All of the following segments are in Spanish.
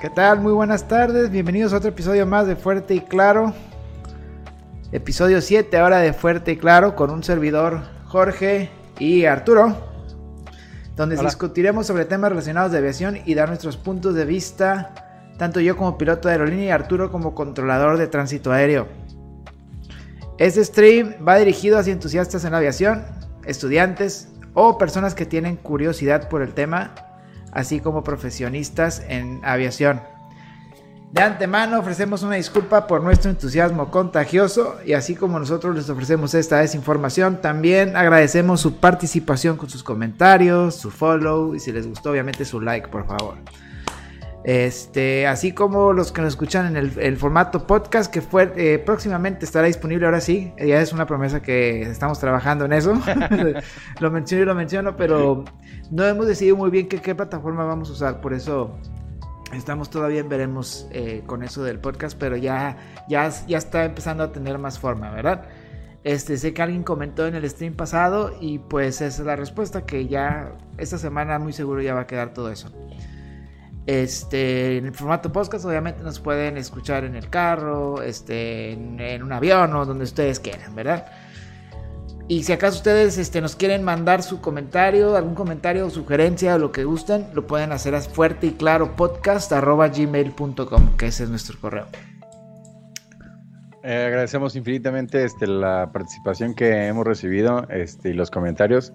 ¿Qué tal? Muy buenas tardes. Bienvenidos a otro episodio más de Fuerte y Claro. Episodio 7 ahora de Fuerte y Claro con un servidor Jorge y Arturo. Donde discutiremos sobre temas relacionados de aviación y dar nuestros puntos de vista. Tanto yo como piloto de aerolínea y Arturo como controlador de tránsito aéreo. Este stream va dirigido hacia entusiastas en la aviación, estudiantes o personas que tienen curiosidad por el tema así como profesionistas en aviación. De antemano ofrecemos una disculpa por nuestro entusiasmo contagioso y así como nosotros les ofrecemos esta desinformación, también agradecemos su participación con sus comentarios, su follow y si les gustó obviamente su like por favor. Este, así como los que nos escuchan en el, formato podcast que fue, eh, próximamente estará disponible ahora sí, ya es una promesa que estamos trabajando en eso, lo menciono y lo menciono, pero no hemos decidido muy bien qué, plataforma vamos a usar, por eso estamos todavía veremos eh, con eso del podcast, pero ya, ya, ya está empezando a tener más forma, ¿verdad? Este, sé que alguien comentó en el stream pasado y pues es la respuesta que ya esta semana muy seguro ya va a quedar todo eso. Este, en el formato podcast obviamente nos pueden escuchar en el carro, este, en, un avión o donde ustedes quieran, ¿verdad? Y si acaso ustedes este, nos quieren mandar su comentario, algún comentario o sugerencia o lo que gusten, lo pueden hacer a fuerte y claro podcast gmail.com, que ese es nuestro correo. Eh, agradecemos infinitamente este, la participación que hemos recibido y los comentarios.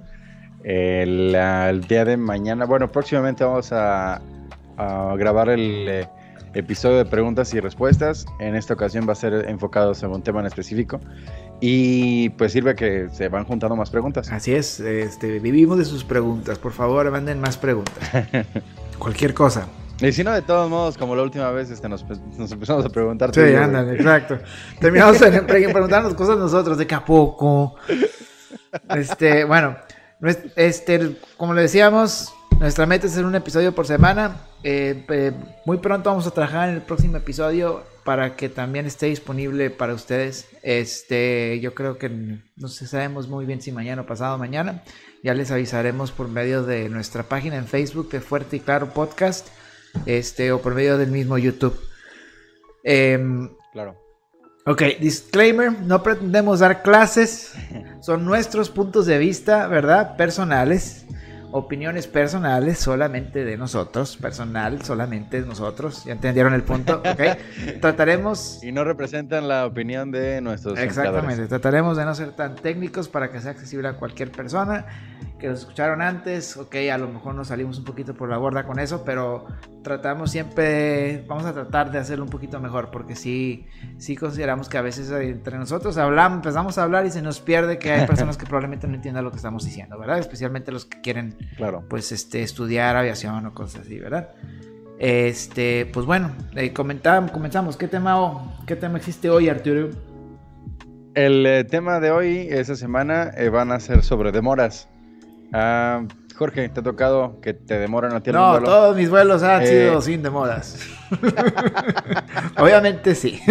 El, día de mañana, bueno, próximamente vamos a, a grabar el eh, episodio de preguntas y respuestas. En esta ocasión va a ser enfocado sobre un tema en específico. Y pues sirve que se van juntando más preguntas. Así es, este, vivimos de sus preguntas. Por favor, manden más preguntas. Cualquier cosa. Y si no, de todos modos, como la última vez este, nos, empezamos a preguntar. Sí, andan, exacto. Terminamos preguntarnos cosas nosotros, de que a poco. Este, bueno, este, como le decíamos, nuestra meta es hacer un episodio por semana. Eh, muy pronto vamos a trabajar en el próximo episodio para que también esté disponible para ustedes. Este, yo creo que no sé, sabemos muy bien si mañana o pasado mañana. Ya les avisaremos por medio de nuestra página en Facebook de Fuerte y Claro Podcast, este, o por medio del mismo YouTube. Em, claro. Ok, disclaimer, no pretendemos dar clases, son nuestros puntos de vista, ¿verdad? Personales opiniones personales solamente de nosotros, personal solamente de nosotros, ya entendieron el punto, ¿ok? Trataremos... Y no representan la opinión de nuestros... Exactamente, trataremos de no ser tan técnicos para que sea accesible a cualquier persona que nos escucharon antes, ok, a lo mejor nos salimos un poquito por la borda con eso, pero tratamos siempre, vamos a tratar de hacerlo un poquito mejor, porque sí, sí consideramos que a veces entre nosotros hablamos, empezamos a hablar y se nos pierde que hay personas que probablemente no entiendan lo que estamos diciendo, ¿verdad? Especialmente los que quieren, claro. pues, este, estudiar aviación o cosas así, ¿verdad? Este, pues bueno, eh, comenzamos. ¿Qué tema, ¿Qué tema existe hoy, Arturo? El eh, tema de hoy, esta semana, eh, van a ser sobre demoras. Ah, Jorge, ¿te ha tocado que te demoran a ti No, todos mis vuelos han sido eh. sin demoras. Obviamente sí.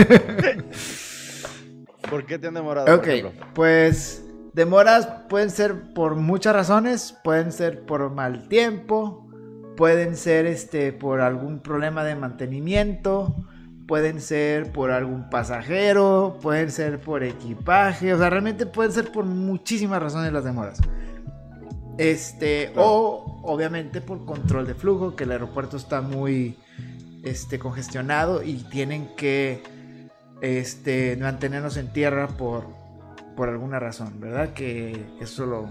¿Por qué te han demorado? Ok, pues demoras pueden ser por muchas razones, pueden ser por mal tiempo, pueden ser este por algún problema de mantenimiento, pueden ser por algún pasajero, pueden ser por equipaje, o sea, realmente pueden ser por muchísimas razones las demoras. Este, o obviamente por control de flujo, que el aeropuerto está muy este, congestionado y tienen que este, mantenernos en tierra por, por alguna razón, ¿verdad? Que eso lo,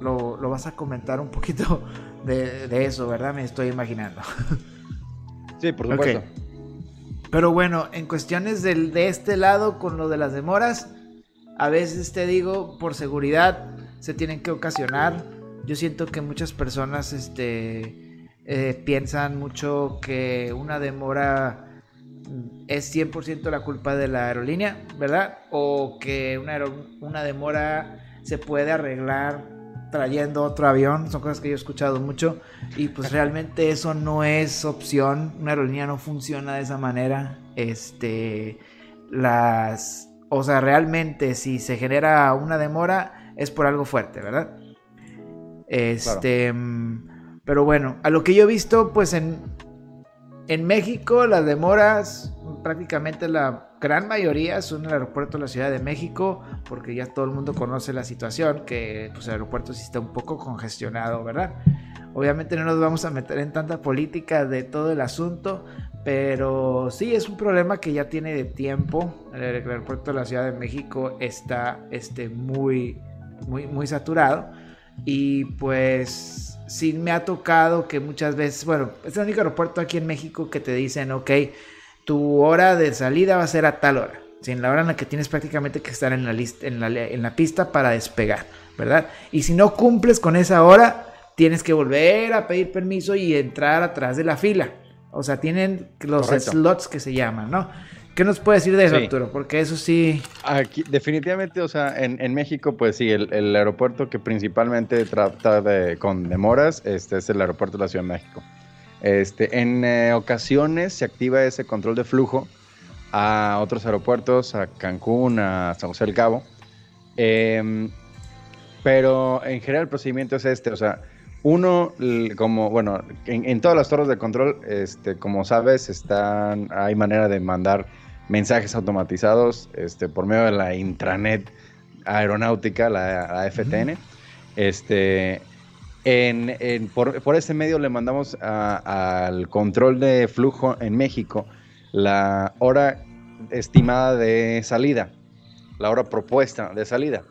lo, vas a comentar un poquito de, eso, ¿verdad? Me estoy imaginando. Sí, por supuesto. Pero bueno, en cuestiones del, de este lado, con lo de las demoras, a veces te digo, por seguridad, se tienen que ocasionar. Yo siento que muchas personas este, eh, piensan mucho que una demora es 100% la culpa de la aerolínea, ¿verdad? O que una, una demora se puede arreglar trayendo otro avión, son cosas que yo he escuchado mucho y pues realmente eso no es opción, una aerolínea no funciona de esa manera, este, las, o sea, realmente si se genera una demora, es por algo fuerte, ¿verdad? Este, pero bueno, a lo que yo he visto, pues en, En México las demoras, prácticamente la gran mayoría son en el aeropuerto de la Ciudad de México, porque ya todo el mundo conoce la situación, que pues, el aeropuerto sí está un poco congestionado, ¿verdad? Obviamente no nos vamos a meter en tanta política de todo el asunto, pero sí es un problema que ya tiene de tiempo. El aeropuerto de la Ciudad de México está este, muy, muy, muy saturado. Y pues sí me ha tocado que muchas veces, bueno, es el único aeropuerto aquí en México que te dicen, ok, tu hora de salida va a ser a tal hora. Sin la hora en la que tienes prácticamente que estar en la, lista, en, la, en la pista para despegar, ¿verdad? Y si no cumples con esa hora, tienes que volver a pedir permiso y entrar atrás de la fila. O sea, tienen los slots que se llaman, ¿no? ¿Qué nos puede decir de eso, Arturo? Porque eso sí. Aquí, definitivamente, o sea, en, México, pues sí, el, aeropuerto que principalmente trata de, con demoras este es el aeropuerto de la Ciudad de México. Este, en eh, ocasiones se activa ese control de flujo a otros aeropuertos, a Cancún, a San José del Cabo. Em, pero en general el procedimiento es este, o sea, uno, como, bueno, en, todas las torres de control, este, como sabes, están, hay manera de mandar mensajes automatizados este, por medio de la intranet aeronáutica, la, FTN. Este, en, por, por, ese medio le mandamos al control de flujo en México la hora estimada de salida, la hora propuesta de salida.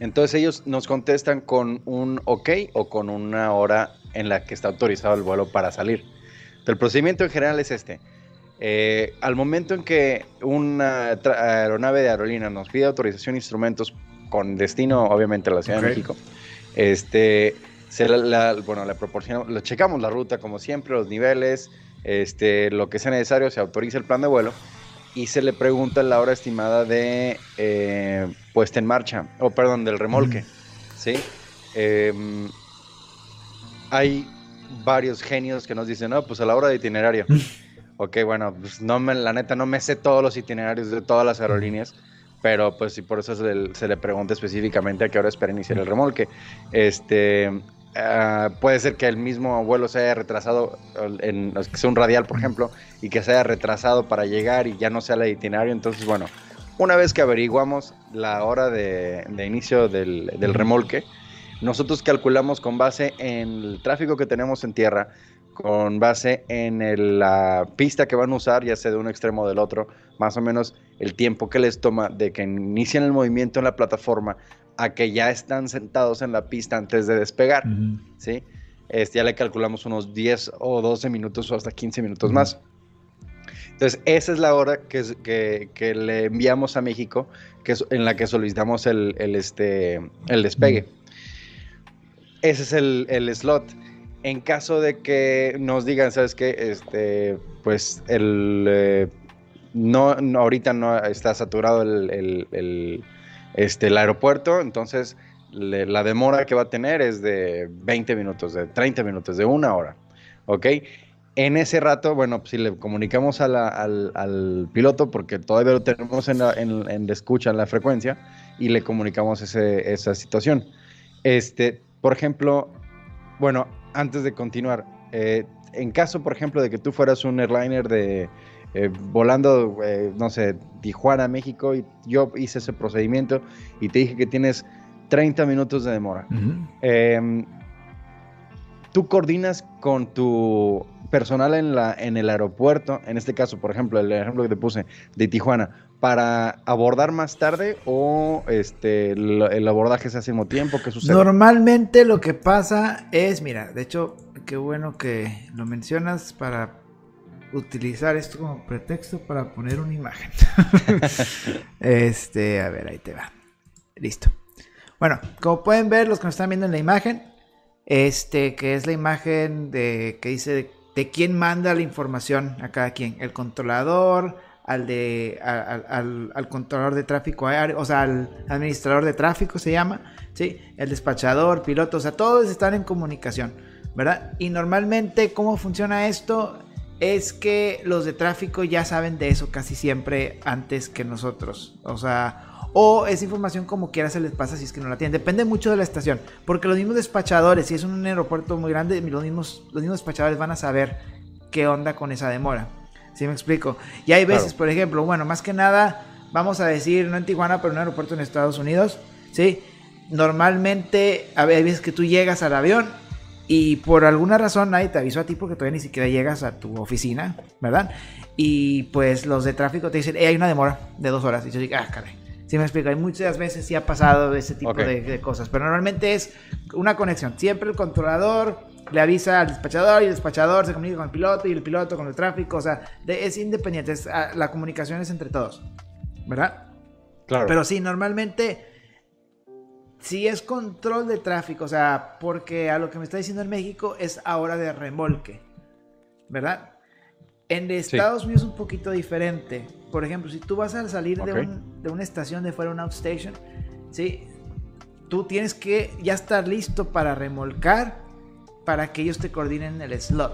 Entonces ellos nos contestan con un ok o con una hora en la que está autorizado el vuelo para salir. el procedimiento en general es este. Eh, al momento en que una aeronave de aerolínea nos pide autorización de instrumentos con destino, obviamente, a la Ciudad de México, este, se la, bueno, le proporcionamos, le checamos la ruta como siempre, los niveles, este, lo que sea necesario, se autoriza el plan de vuelo y se le pregunta la hora estimada de eh, puesta en marcha, o perdón, del remolque, ¿sí? Em, hay varios genios que nos dicen, no, pues a la hora de itinerario. ok, bueno, pues no me, la neta no me sé todos los itinerarios de todas las aerolíneas, pero pues sí, por eso se le, se le pregunta específicamente a qué hora espera iniciar el remolque. Este, Ah, puede ser que el mismo vuelo se haya retrasado, en, que sea un radial, por ejemplo, y que se haya retrasado para llegar y ya no sea el itinerario. Entonces, bueno, una vez que averiguamos la hora de, inicio del, remolque, nosotros calculamos con base en el tráfico que tenemos en tierra, con base en la pista que van a usar, ya sea de un extremo o del otro, más o menos el tiempo que les toma de que inicien el movimiento en la plataforma a que ya están sentados en la pista antes de despegar, ¿sí? Este, ya le calculamos unos 10 o 12 minutos o hasta 15 minutos más. Entonces, esa es la hora que, que, le enviamos a México, que es en la que solicitamos el, el este, el despegue. Ese es el, el, slot. En caso de que nos digan, ¿sabes qué? Este, pues el... Eh, no, ahorita no está saturado el, este, el aeropuerto, entonces la demora que va a tener es de 20 minutos, de 30 minutos, de una hora, ¿ok? En ese rato, bueno, pues si le comunicamos al, piloto, porque todavía lo tenemos en la, en, escucha, en la frecuencia, y le comunicamos esa situación. Este, por ejemplo, bueno, antes de continuar, eh, en caso, por ejemplo, de que tú fueras un airliner de, eh, volando, eh, no sé, Tijuana, México, y yo hice ese procedimiento y te dije que tienes 30 minutos de demora. Em, tú coordinas con tu personal en, la, en el aeropuerto, en este caso, por ejemplo, el ejemplo que te puse de Tijuana, para abordar más tarde o este el, abordaje se hace mismo tiempo? ¿Qué sucede? Normalmente lo que pasa es, mira, de hecho, qué bueno que lo mencionas para utilizar esto como pretexto para poner una imagen. este, a ver, ahí te va. Listo. Bueno, como pueden ver los que nos están viendo en la imagen, este, que es la imagen de que dice de, quién manda la información a cada quien, el controlador, al de al, al, controlador de tráfico aéreo, o sea, al administrador de tráfico se llama, sí, el despachador, piloto, o sea, todos están en comunicación, ¿verdad? Y normalmente cómo funciona esto es que los de tráfico ya saben de eso casi siempre antes que nosotros. O sea, o esa información como quiera se les pasa si es que no la tienen. Depende mucho de la estación. Porque los mismos despachadores, si es un aeropuerto muy grande, los mismos, los mismos despachadores van a saber qué onda con esa demora. ¿Sí me explico? Y hay veces, por ejemplo, bueno, más que nada, vamos a decir, no en Tijuana, pero en un aeropuerto en Estados Unidos, ¿sí? Normalmente hay veces que tú llegas al avión y por alguna razón nadie te avisó a ti porque todavía ni siquiera llegas a tu oficina, ¿verdad? Y pues los de tráfico te dicen, hay una demora de dos horas. Y yo digo, ah, caray. Sí me explico, hay muchas veces sí ha pasado ese tipo de, cosas, pero normalmente es una conexión. Siempre el controlador le avisa al despachador y el despachador se comunica con el piloto y el piloto con el tráfico, o sea, es independiente, ah, la comunicación es entre todos, ¿verdad? Claro. Pero sí, normalmente sí es control de tráfico, o sea, porque a lo que me está diciendo en México es ahora de remolque, ¿verdad? En Estados Unidos es un poquito diferente. Por ejemplo, si tú vas a salir de, una estación de fuera, una outstation, ¿sí? Tú tienes que ya estar listo para remolcar para que ellos te coordinen el slot.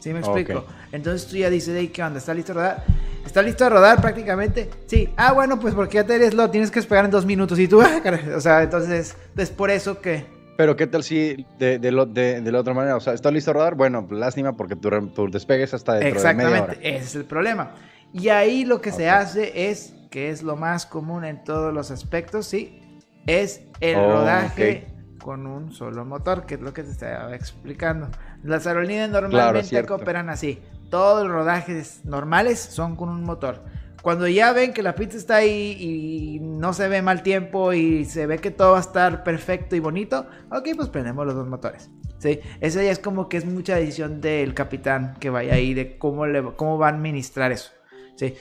¿Sí me explico? Entonces tú ya dices, hey, ¿qué onda? ¿Está listo rodar? ¿Está listo a rodar prácticamente? Sí. Ah, bueno, pues porque ya te eres slot, tienes que esperar en dos minutos. Y tú, o sea, entonces es por eso que pero ¿qué tal si de, de, de, la otra manera? O sea, ¿está listo a rodar? Bueno, lástima porque tu, tu despegue es hasta dentro de media hora. ese es el problema. Y ahí lo que se hace es, que es lo más común en todos los aspectos, ¿sí? Es el oh, rodaje con un solo motor, que es lo que te estaba explicando. Las aerolíneas normalmente cooperan así. Todos los rodajes normales son con un motor. Cuando ya ven que la pizza está ahí y no se ve mal tiempo y se ve que todo va a estar perfecto y bonito, ok, pues prendemos los dos motores. Sí, esa ya es como que es mucha decisión del capitán que vaya ahí de cómo, le, cómo va a administrar eso. Sí.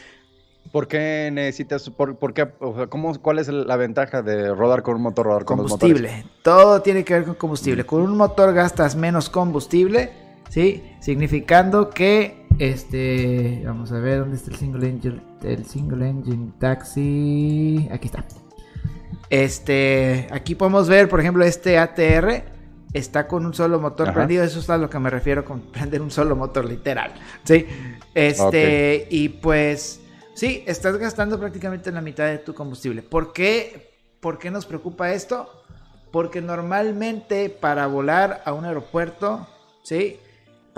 ¿Por qué necesitas, por, qué, ¿cómo, cuál es la ventaja de rodar con un motor, rodar con combustible? Todo tiene que ver con combustible. Con un motor gastas menos combustible, ¿sí? Significando que, este, vamos a ver dónde está el single engine, el single engine taxi, aquí está. Este, aquí podemos ver, por ejemplo, este ATR está con un solo motor prendido. Eso es a lo que me refiero con prender un solo motor, literal. Sí. Este, y pues, sí, estás gastando prácticamente la mitad de tu combustible. ¿Por qué, ¿Por qué nos preocupa esto? Porque normalmente para volar a un aeropuerto, ¿sí?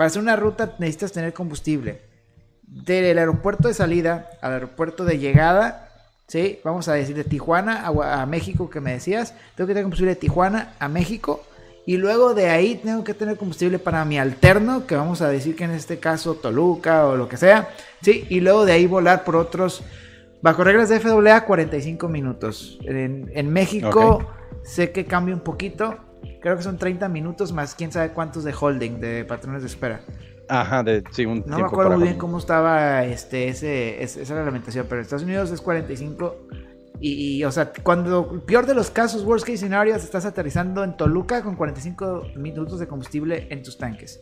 Para hacer una ruta necesitas tener combustible. Del aeropuerto de salida al aeropuerto de llegada, ¿sí? Vamos a decir de Tijuana a, a México que me decías. Tengo que tener combustible de Tijuana a México. Y luego de ahí tengo que tener combustible para mi alterno, que vamos a decir que en este caso Toluca o lo que sea. Sí, y luego de ahí volar por otros, bajo reglas de FAA, 45 minutos. En, México sé que cambia un poquito. Creo que son 30 minutos más quién sabe cuántos de holding, de patrones de espera. Ajá, de, sí, un No me acuerdo muy bien cómo estaba este, ese, esa reglamentación, pero en Estados Unidos es 45 y, o sea, cuando peor de los casos, worst case scenarios, estás aterrizando en Toluca con 45 minutos de combustible en tus tanques.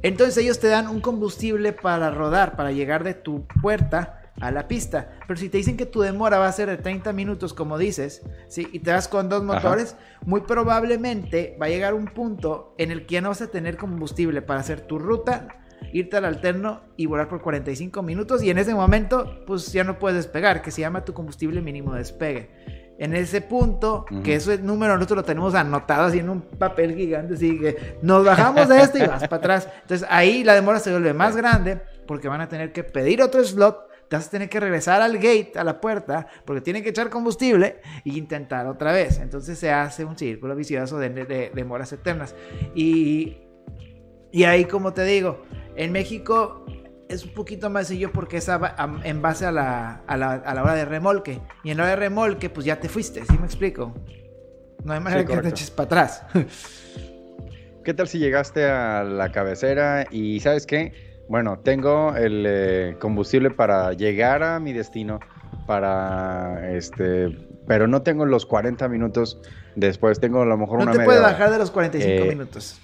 Entonces ellos te dan un combustible para rodar, para llegar de tu puerta a la pista. Pero si te dicen que tu demora va a ser de 30 minutos, como dices, ¿sí? y te vas con dos motores, muy probablemente va a llegar un punto en el que ya no vas a tener combustible para hacer tu ruta irte al alterno y volar por 45 minutos y en ese momento pues ya no puedes despegar, que se llama tu combustible mínimo de despegue. En ese punto, que ese número nosotros lo tenemos anotado así en un papel gigante, así que nos bajamos de este y vas para atrás. Entonces ahí la demora se vuelve más grande porque van a tener que pedir otro slot te vas a tener que regresar al gate, a la puerta, porque tienen que echar combustible e intentar otra vez. Entonces se hace un círculo vicioso de, de demoras eternas. Y, y ahí, como te digo, en México es un poquito más sencillo porque es en base a la, a, la, a la, hora de remolque. Y en la hora de remolque, pues ya te fuiste, ¿sí me explico? No hay manera que te eches para atrás. ¿Qué tal si llegaste a la cabecera y sabes qué? Bueno, tengo el eh, combustible para llegar a mi destino, para este, pero no tengo los 40 minutos después, tengo a lo mejor una media. No te puedes bajar de los 45 eh, minutos.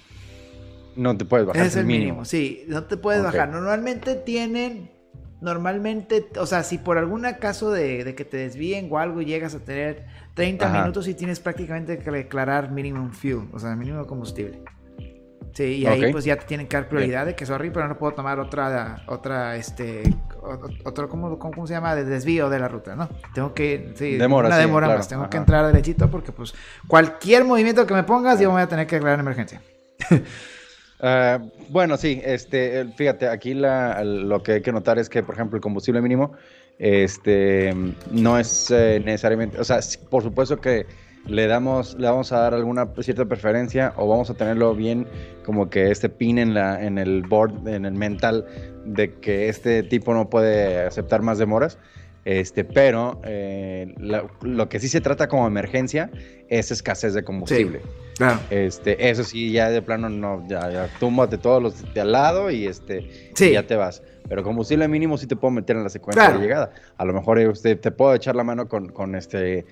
No te puedes bajar. Es el mínimo. sí, no te puedes bajar. Normalmente tienen, normalmente, o sea, si por algún caso de, que te desvíen o algo llegas a tener 30 minutos y tienes prácticamente que declarar minimum fuel, o sea, mínimo combustible. Sí, y ahí pues ya te tienen que dar prioridad de que sorry, pero no puedo tomar otra, otra, este, otro, ¿cómo, cómo, se llama? De desvío de la ruta, ¿no? Tengo que, sí, una demora más, tengo que entrar derechito porque pues cualquier movimiento que me pongas yo voy a tener que declarar emergencia. Ah, bueno, sí, este, fíjate, aquí la, lo que hay que notar es que, por ejemplo, el combustible mínimo, este, no es eh, necesariamente, o sea, por supuesto que le damos, le vamos a dar alguna cierta preferencia o vamos a tenerlo bien como que este pin en la, en el board, en el mental de que este tipo no puede aceptar más demoras. Este, pero eh, lo que sí se trata como emergencia es escasez de combustible. claro. Este, eso sí, ya de plano no, ya, ya túmbate todos los de al lado y este, ya te vas. Pero combustible mínimo sí te puedo meter en la secuencia de llegada. A lo mejor usted te puedo echar la mano con, con este,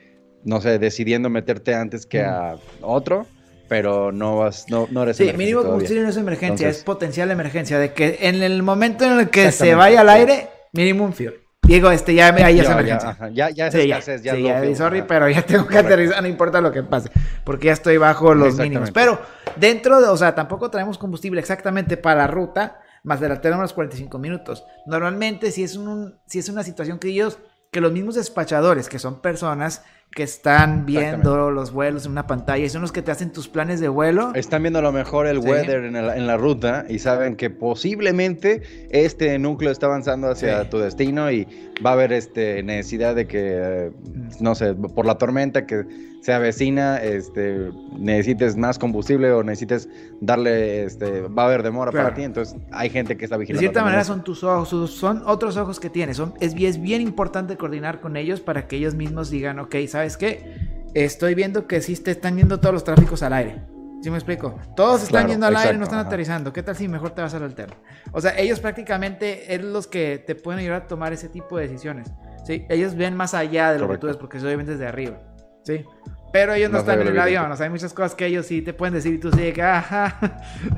no sé, decidiendo meterte antes que a otro pero no vas, no, no eres Sí, mínimo combustible no es emergencia, es potencial emergencia, de que en el momento en el que se vaya al aire, mínimo un fuel. Diego, este, ya, ya, ya es emergencia. Ya, ya, es sí, escasez, ya, sí, ya sorry, pero ya tengo que aterrizar, no importa lo que pase, porque ya estoy bajo los mínimos. Pero dentro de, o sea, tampoco traemos combustible exactamente para la ruta, más de la tenemos los 45 minutos. Normalmente, si es, un, si es una situación que ellos, que los mismos despachadores, que son personas que están viendo los vuelos en una pantalla y son los que te hacen tus planes de vuelo. Están viendo a lo mejor el weather en, la ruta y saben que posiblemente este núcleo está avanzando hacia tu destino y va a haber este, necesidad de que, no sé, por la tormenta que se avecina, este, necesites más combustible o necesites darle, este, va a haber demora para ti, entonces hay gente que está vigilando. De cierta manera son tus ojos, son otros ojos que tienes, son, es, es bien importante coordinar con ellos para que ellos mismos digan, ok, ¿sabes qué? Estoy viendo que sí te están yendo todos los tráficos al aire. ¿Sí me explico? Todos están yendo al aire y no están aterrizando. ¿Qué tal si mejor te vas al alterno? O sea, ellos prácticamente es los que te pueden ayudar a tomar ese tipo de decisiones. ¿sí? Ellos ven más allá de lo que tú ves porque obviamente desde arriba. ¿sí? Pero ellos no, están en el avión, o sea, hay muchas cosas que ellos sí te pueden decir y tú sí que, ajá,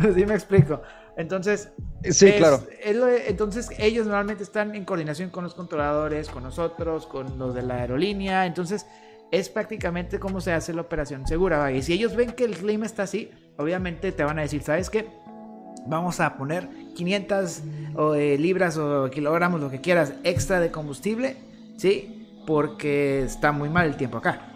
sí me explico. Entonces, sí, claro. entonces ellos normalmente están en coordinación con los controladores, con nosotros, con los de la aerolínea, entonces es prácticamente cómo se hace la operación segura. Y si ellos ven que el clima está así, obviamente te van a decir, ¿sabes qué? Vamos a poner 500 eh, libras o kilogramos, lo que quieras, extra de combustible, ¿sí? Porque está muy mal el tiempo acá.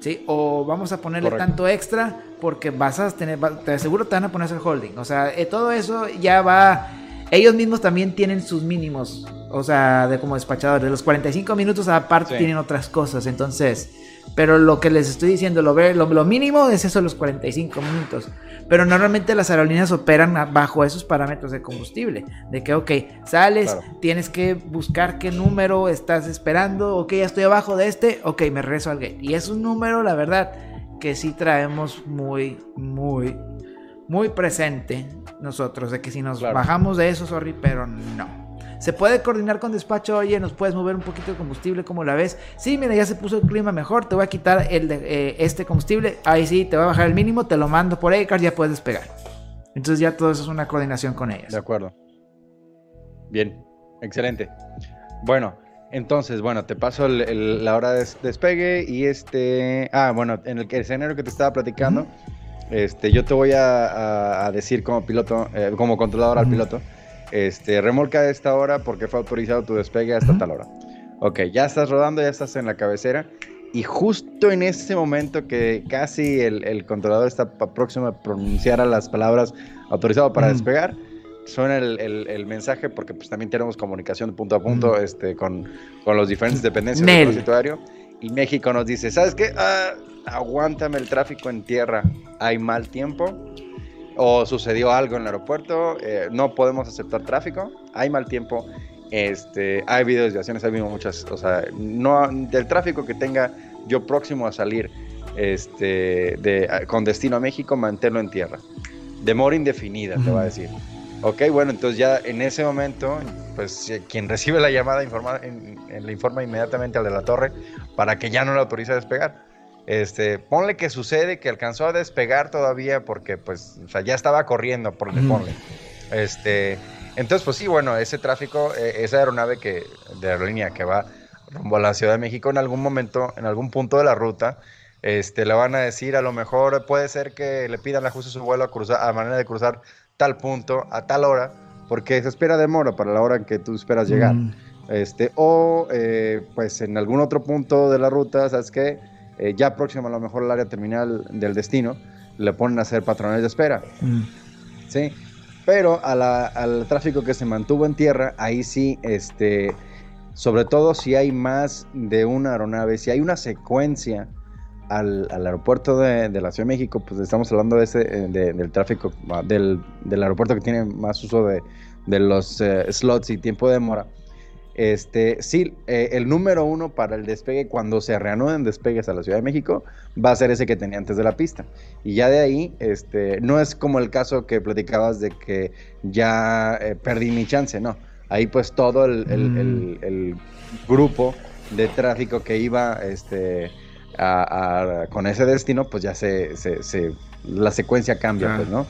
¿Sí? O vamos a ponerle tanto extra porque vas a tener, te aseguro te van a poner el holding. O sea, eh, todo eso ya va. Ellos mismos también tienen sus mínimos, o sea, de como despachadores. De los 45 minutos aparte tienen otras cosas, entonces. Pero lo que les estoy diciendo, lo, lo, lo mínimo es eso, los 45 minutos. Pero normalmente las aerolíneas operan bajo esos parámetros de combustible. De que, ok, sales, tienes que buscar qué número estás esperando. Ok, ya estoy abajo de este. Ok, me regreso al gate. Y es un número, la verdad, que sí traemos muy, muy, muy presente nosotros. De que si nos bajamos de eso, sorry, pero no. Se puede coordinar con despacho, oye, nos puedes mover un poquito de combustible, como la ves? Sí, mira, ya se puso el clima mejor, te voy a quitar el de, eh, este combustible, ahí sí, te voy a bajar el mínimo, te lo mando por ACAR, ya puedes despegar. Entonces ya todo eso es una coordinación con ellos. De acuerdo. Bien, excelente. Bueno, entonces, bueno, te paso la hora de despegue y este... Ah, bueno, en el escenario que te estaba platicando, este, yo te voy a, decir como piloto, eh, como controlador al piloto, este, remolca a esta hora porque fue autorizado tu despegue hasta tal hora. Ok, ya estás rodando, ya estás en la cabecera. Y justo en ese momento que casi el, controlador está próximo a pronunciar las palabras autorizado para despegar, suena el, mensaje porque pues también tenemos comunicación punto a punto este, con, con los diferentes dependencias del transitorio. Y México nos dice, ¿sabes qué? Ah, aguántame el tráfico en tierra, hay mal tiempo o sucedió algo en el aeropuerto, eh, no podemos aceptar tráfico, hay mal tiempo, este, ha habido desviaciones, ha habido muchas, o sea, no, del tráfico que tenga yo próximo a salir este, de, con destino a México, manténlo en tierra. Demora indefinida, te va a decir. Ok, bueno, entonces ya en ese momento, pues quien recibe la llamada informa, le informa inmediatamente al de la torre para que ya no le autorice a despegar. Este, ponle que sucede que alcanzó a despegar todavía porque pues, o sea, ya estaba corriendo, por le ponle. Este, entonces, pues sí, bueno, ese tráfico, e, esa aeronave que, de aerolínea que va rumbo a la Ciudad de México en algún momento, en algún punto de la ruta, este, le van a decir, a lo mejor puede ser que le pidan ajuste su vuelo a, cruzar, a manera de cruzar tal punto a tal hora, porque se espera demora para la hora en que tú esperas llegar. Este, o eh, pues en algún otro punto de la ruta, ¿sabes qué? Eh, ya próximo a lo mejor al área terminal del destino, le ponen a hacer patrones de espera. Mm. ¿Sí? Pero al tráfico que se mantuvo en tierra, ahí sí, este, sobre todo si hay más de una aeronave, si hay una secuencia al, aeropuerto de, la Ciudad de México, pues estamos hablando de ese, eh, del tráfico, ah, del, aeropuerto que tiene más uso de, los eh, slots y tiempo de demora. Este, sí, eh, el número uno para el despegue, cuando se reanuden despegues a la Ciudad de México, va a ser ese que tenía antes de la pista. Y ya de ahí, este, no es como el caso que platicabas de que ya perdí mi chance, no. Ahí pues todo el, el, el, mm. grupo de tráfico que iba este, con ese destino, pues ya se, se, la secuencia cambia, pues, ¿no?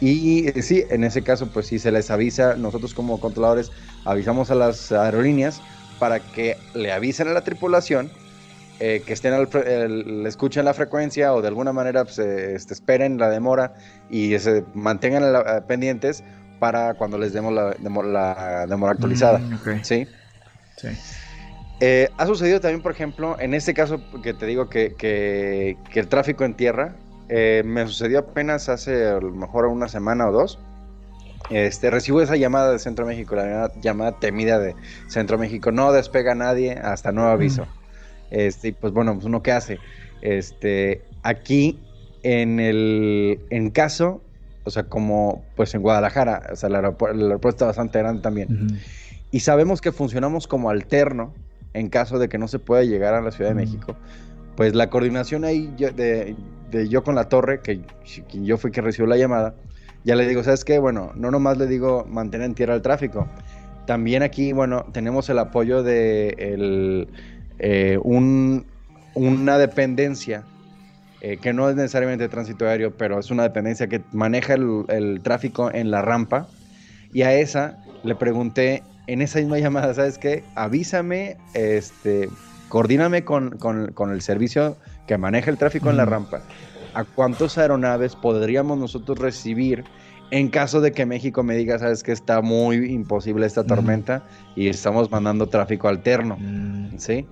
Y sí, en ese caso, pues sí se les avisa, nosotros como controladores avisamos a las aerolíneas para que le avisen a la tripulación eh, que estén al, le escuchen la frecuencia o de alguna manera pues, este, esperen la demora y se mantengan pendientes para cuando les demos la, demora, la actualizada. Mm, ¿sí? sí. Eh, ha sucedido también, por ejemplo, en este caso que te digo que, el tráfico en tierra, eh, me sucedió apenas hace a lo mejor una semana o dos. Este, recibo esa llamada de Centro México, la llamada temida de Centro México, no despega nadie hasta nuevo aviso. Este, y pues bueno, pues uno qué hace. Este, aquí en el en caso, o sea, como pues en Guadalajara, o sea, el aeropuerto, está bastante grande también. Y sabemos que funcionamos como alterno en caso de que no se pueda llegar a la Ciudad de México, pues la coordinación ahí de, yo con la torre, que, yo fui quien recibió la llamada, ya le digo, ¿sabes qué? Bueno, no nomás le digo mantener en tierra el tráfico, también aquí, bueno, tenemos el apoyo de eh, una dependencia eh, que no es necesariamente tránsito aéreo, pero es una dependencia que maneja el, el tráfico en la rampa, y a esa le pregunté en esa misma llamada, ¿sabes qué? Avísame, este, coordíname con, el servicio que maneja el tráfico en la rampa. ¿A cuántas aeronaves podríamos nosotros recibir en caso de que México me diga, sabes que está muy imposible esta tormenta y estamos mandando tráfico alterno? Mm. ¿Sí?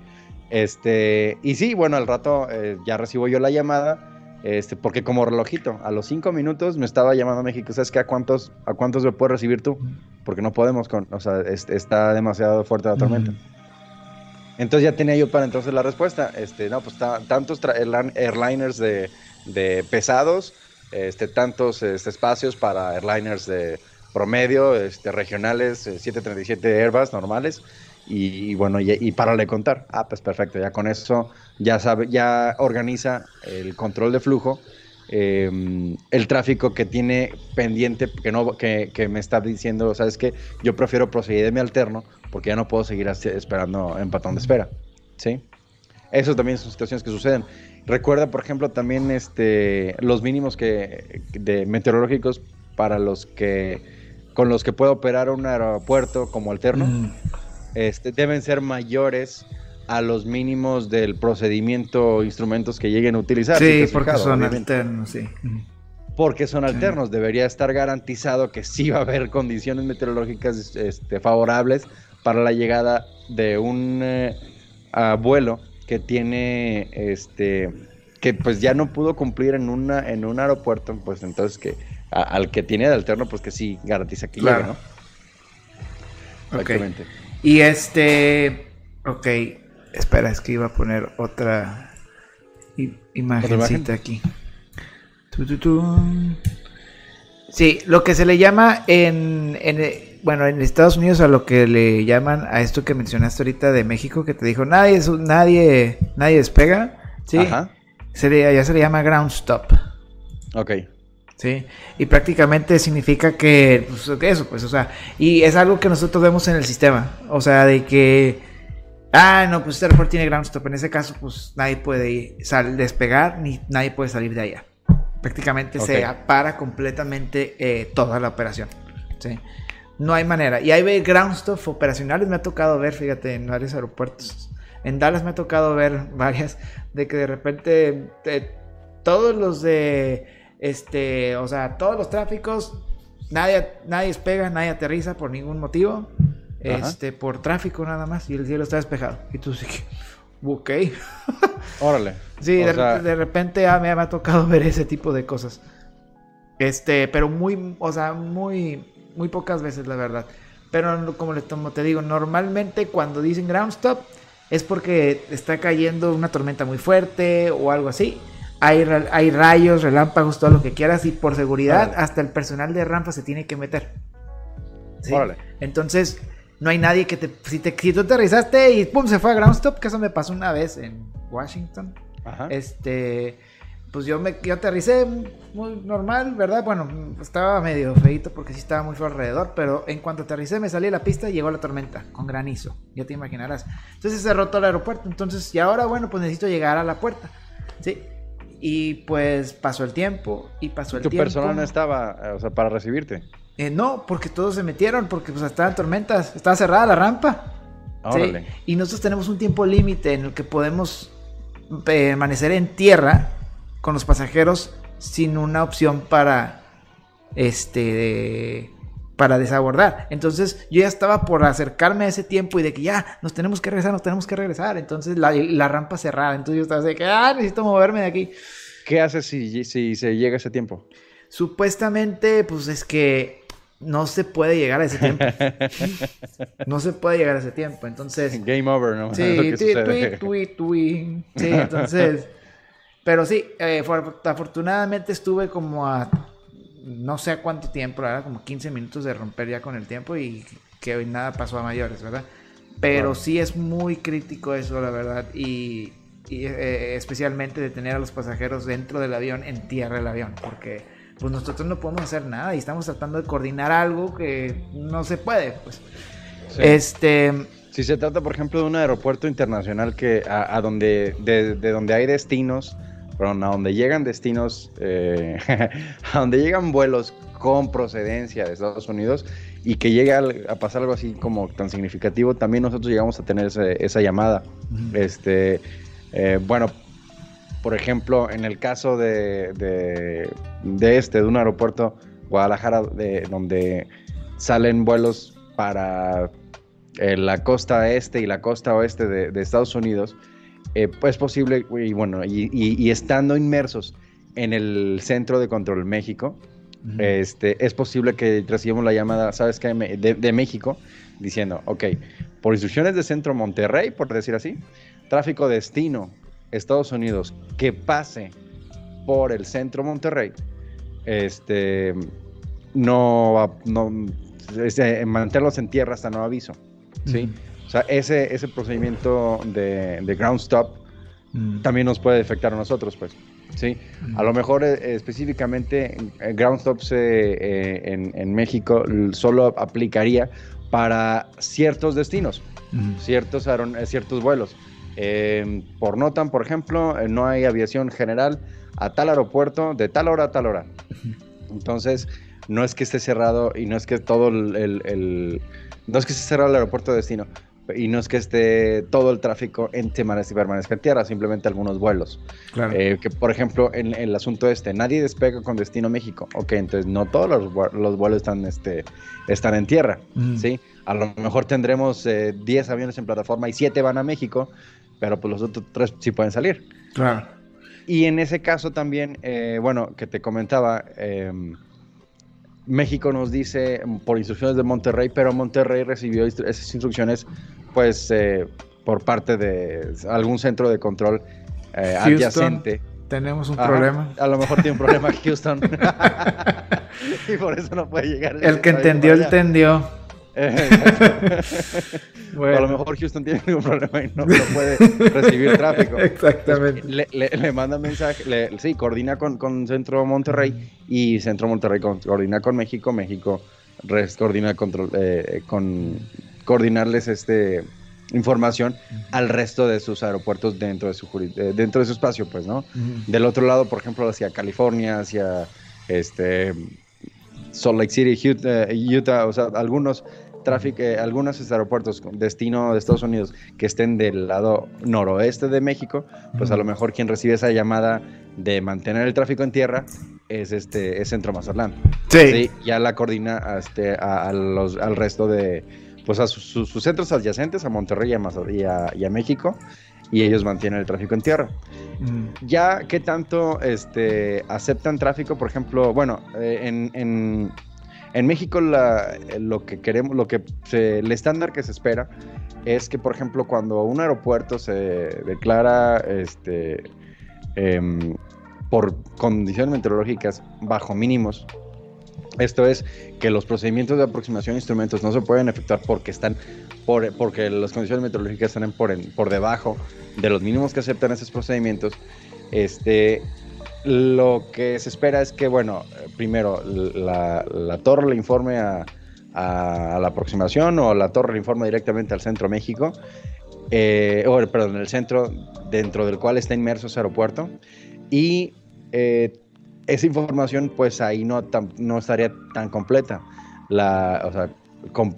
Este, y sí, bueno, al rato eh, ya recibo yo la llamada este, porque como relojito, a los cinco minutos me estaba llamando México, ¿sabes qué? ¿A cuántos, a cuántos me puedes recibir tú? Porque no podemos, con, o sea, está demasiado fuerte la tormenta. Entonces ya tenía yo para entonces la respuesta. Este, no, pues tantos airliners de, de, pesados, este, tantos este, espacios para airliners de promedio, este, regionales, 737 eh, Airbus normales. Y, bueno, y, y para le contar. Ah, pues perfecto, ya con eso ya sabe, ya organiza el control de flujo, em, el tráfico que tiene pendiente, que no, que, me está diciendo, sabes que yo prefiero procederme alterno porque ya no puedo seguir esperando en patrón de espera, ¿sí? Eso también son situaciones que suceden. Recuerda, por ejemplo, también este, los mínimos que, de meteorológicos para los que con los que puede operar un aeropuerto como alterno, mm. este, deben ser mayores a los mínimos del procedimiento instrumentos que lleguen a utilizar. Sí, porque son alternos, sí. Porque son alternos, debería estar garantizado que sí va a haber condiciones meteorológicas este, favorables para la llegada de un eh, vuelo que tiene este que pues ya no pudo cumplir en una en un aeropuerto, pues entonces que al que tiene de alterno pues que sí garantiza que llegue, ¿no? Exactamente. Y este, ok, Espera, es que iba a poner otra imagencita aquí. Sí, lo que se le llama en, en, bueno, en Estados Unidos a lo que le llaman a esto que mencionaste ahorita de México, que te dijo nadie, nadie, nadie despega, sí, Se le, ya se le llama ground stop. Ok. Sí, y prácticamente significa que, pues, eso, pues, o sea, y es algo que nosotros vemos en el sistema, o sea, de que Ah, no, pues este aeropuerto tiene ground stop. En ese caso, pues nadie puede despegar ni nadie puede salir de allá. Prácticamente se para completamente eh, toda la operación. ¿sí? No hay manera. Y hay ground stop operacionales, me ha tocado ver, fíjate, en varios aeropuertos. En Dallas me ha tocado ver varias de que de repente todos los de, este, o sea, todos los tráficos, nadie, nadie despega, nadie aterriza por ningún motivo este, por tráfico nada más, y el cielo está despejado. Y tú sí ok. Órale. sí, de, repente ah, me, ha tocado ver ese tipo de cosas. Este, pero muy, o sea, muy, muy pocas veces, la verdad. Pero como, le, como te digo, normalmente cuando dicen ground stop es porque está cayendo una tormenta muy fuerte o algo así. Hay, hay rayos, relámpagos, todo lo que quieras y por seguridad hasta el personal de rampa se tiene que meter. ¿Sí? Entonces, no hay nadie que te si, te. si tú aterrizaste y pum, se fue a ground stop, que eso me pasó una vez en Washington. Ajá. Este pues yo me yo aterricé muy normal, ¿verdad? Bueno, estaba medio feito porque sí estaba muy feo alrededor, pero en cuanto aterricé me salí a la pista y llegó la tormenta con granizo, ya te imaginarás. Entonces se cerró todo el aeropuerto, entonces y ahora bueno, pues necesito llegar a la puerta. Sí. Y pues pasó el tiempo y pasó el tiempo. ¿Tu persona no estaba, o sea, para recibirte? Eh, no, porque todos se metieron, porque pues estaban tormentas, estaba cerrada la rampa. ¿sí? Y nosotros tenemos un tiempo límite en el que podemos permanecer en tierra con los pasajeros sin una opción para este para desabordar. Entonces yo ya estaba por acercarme a ese tiempo y de que ya nos tenemos que regresar, nos tenemos que regresar. Entonces la, rampa cerrada. Entonces yo estaba de que ah, necesito moverme de aquí. ¿Qué haces si, si se llega ese tiempo? Supuestamente, pues es que no se puede llegar a ese tiempo. no se puede llegar a ese tiempo. Entonces. Game over, ¿no? Sí, tweet, tweet, tweet. Sí, entonces. Pero sí, eh, afortunadamente estuve como a no sé a cuánto tiempo, era como 15 minutos de romper ya con el tiempo y que hoy nada pasó a mayores, ¿verdad? Pero sí es muy crítico eso, la verdad, y, eh, especialmente de tener a los pasajeros dentro del avión, en tierra del avión, porque pues nosotros no podemos hacer nada y estamos tratando de coordinar algo que no se puede, pues. Este... Si se trata, por ejemplo, de un aeropuerto internacional que a, donde de, de donde hay destinos a donde llegan destinos, eh, a donde llegan vuelos con procedencia de Estados Unidos y que llegue a, pasar algo así como tan significativo, también nosotros llegamos a tener esa llamada. Este, eh, bueno, por ejemplo, en el caso de, de, este, de un aeropuerto Guadalajara, de, donde salen vuelos para eh, la costa este y la costa oeste de Estados Unidos, eh, pues posible, y bueno, y, estando inmersos en el Centro de Control México, este, es posible que recibamos la llamada, ¿sabes qué? De, México, diciendo, ok, por instrucciones de Centro Monterrey, por decir así, tráfico destino Estados Unidos que pase por el Centro Monterrey, este, no, no este, mantenerlos en tierra hasta nuevo aviso, ¿sí? O sea, ese, ese procedimiento de, ground stop mm. también nos puede afectar a nosotros, pues. Sí, mm. a lo mejor eh, específicamente eh, ground stops eh, en, México solo aplicaría para ciertos destinos, mm. ciertos, ciertos vuelos. Por NOTAM, por ejemplo, no hay aviación general a tal aeropuerto de tal hora a tal hora. Entonces, no es que esté cerrado y no es que todo el, el no es que esté cerrado el aeropuerto de destino, y no es que esté todo el tráfico en Temares y permanezca en tierra, simplemente algunos vuelos. Eh, que por ejemplo, en, el asunto este, nadie despega con destino México. Ok, entonces no todos los, los vuelos están, este, están en tierra. Mm. ¿sí? A lo mejor tendremos 10 eh, aviones en plataforma y 7 van a México, pero pues los otros 3 sí pueden salir. Claro. Y en ese caso también, eh, bueno, que te comentaba, em, México nos dice por instrucciones de Monterrey, pero Monterrey recibió esas instrucciones pues eh, por parte de algún centro de control eh, adyacente. Tenemos un problema. A lo mejor tiene un problema Houston. y por eso no puede llegar. El que entendió, entendió. A lo mejor Houston tiene ningún problema y no, puede recibir tráfico. Exactamente. Le, manda mensaje, sí, coordina con, con, Centro Monterrey y Centro Monterrey coordina con México, México coordina control, eh, con coordinarles este información al resto de sus aeropuertos dentro de su eh, dentro de su espacio, pues, ¿no? Del otro lado, por ejemplo, hacia California, hacia este Salt Lake City, Utah, o sea, algunos tráfico, eh, algunos aeropuertos destino de Estados Unidos que estén del lado noroeste de México, pues a lo mejor quien recibe esa llamada de mantener el tráfico en tierra es este es Centro Mazatlán. Sí. Ya la coordina este, a, los, al resto de, pues a sus, centros adyacentes, a Monterrey y a, y a, México, y ellos mantienen el tráfico en tierra. Mm. Ya que tanto este, aceptan tráfico, por ejemplo, bueno, eh, en, en, México lo que queremos, lo que el estándar que se espera es que, por ejemplo, cuando un aeropuerto se declara este, em, por condiciones meteorológicas bajo mínimos, esto es que los procedimientos de aproximación de instrumentos no se pueden efectuar porque están por, porque las condiciones meteorológicas están por, por debajo de los mínimos que aceptan esos procedimientos. Este, lo que se espera es que, bueno, primero la, torre le informe a, la aproximación o la torre le informe directamente al centro México, eh, o perdón, el centro dentro del cual está inmerso ese aeropuerto. Y eh, esa información pues ahí no, no estaría tan completa. La, o sea,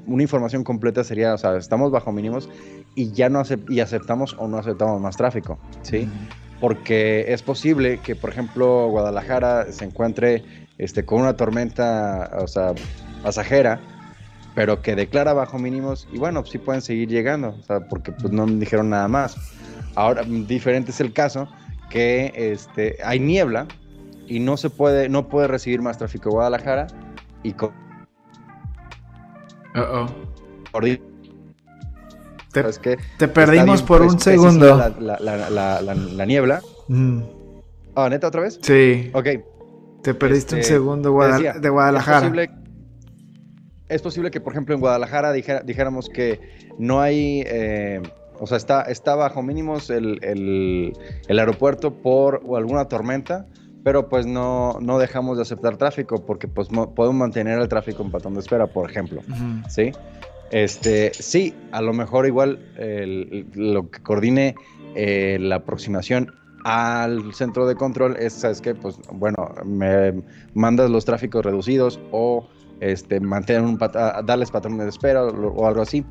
una información completa sería, o sea, estamos bajo mínimos y ya no y aceptamos o no aceptamos más tráfico, ¿sí? Porque es posible que, por ejemplo, Guadalajara se encuentre este, con una tormenta, o sea, pasajera, pero que declara bajo mínimos y bueno, sí pueden seguir llegando, o sea, porque pues no dijeron nada más. Ahora, diferente es el caso que este, hay niebla, y no se puede, no puede recibir más tráfico Guadalajara y con... Uh -oh. Te, te perdimos por un segundo. La, la, la, niebla. Mm. Ah, ¿neta otra vez? Sí. Ok. Te perdiste un este, segundo de Guadalajara. Es posible, es posible, que, por ejemplo, en Guadalajara dijéramos que no hay... Eh, o sea, está, está bajo mínimos el, el, el aeropuerto por alguna tormenta pero pues no, no dejamos de aceptar tráfico porque pues podemos mantener el tráfico en patrón de espera, por ejemplo, ¿sí? Este, sí, a lo mejor igual lo que coordine eh, la aproximación al centro de control es, ¿sabes qué? Pues bueno, me mandas los tráficos reducidos o este, mantener un darles patrón de espera o algo así.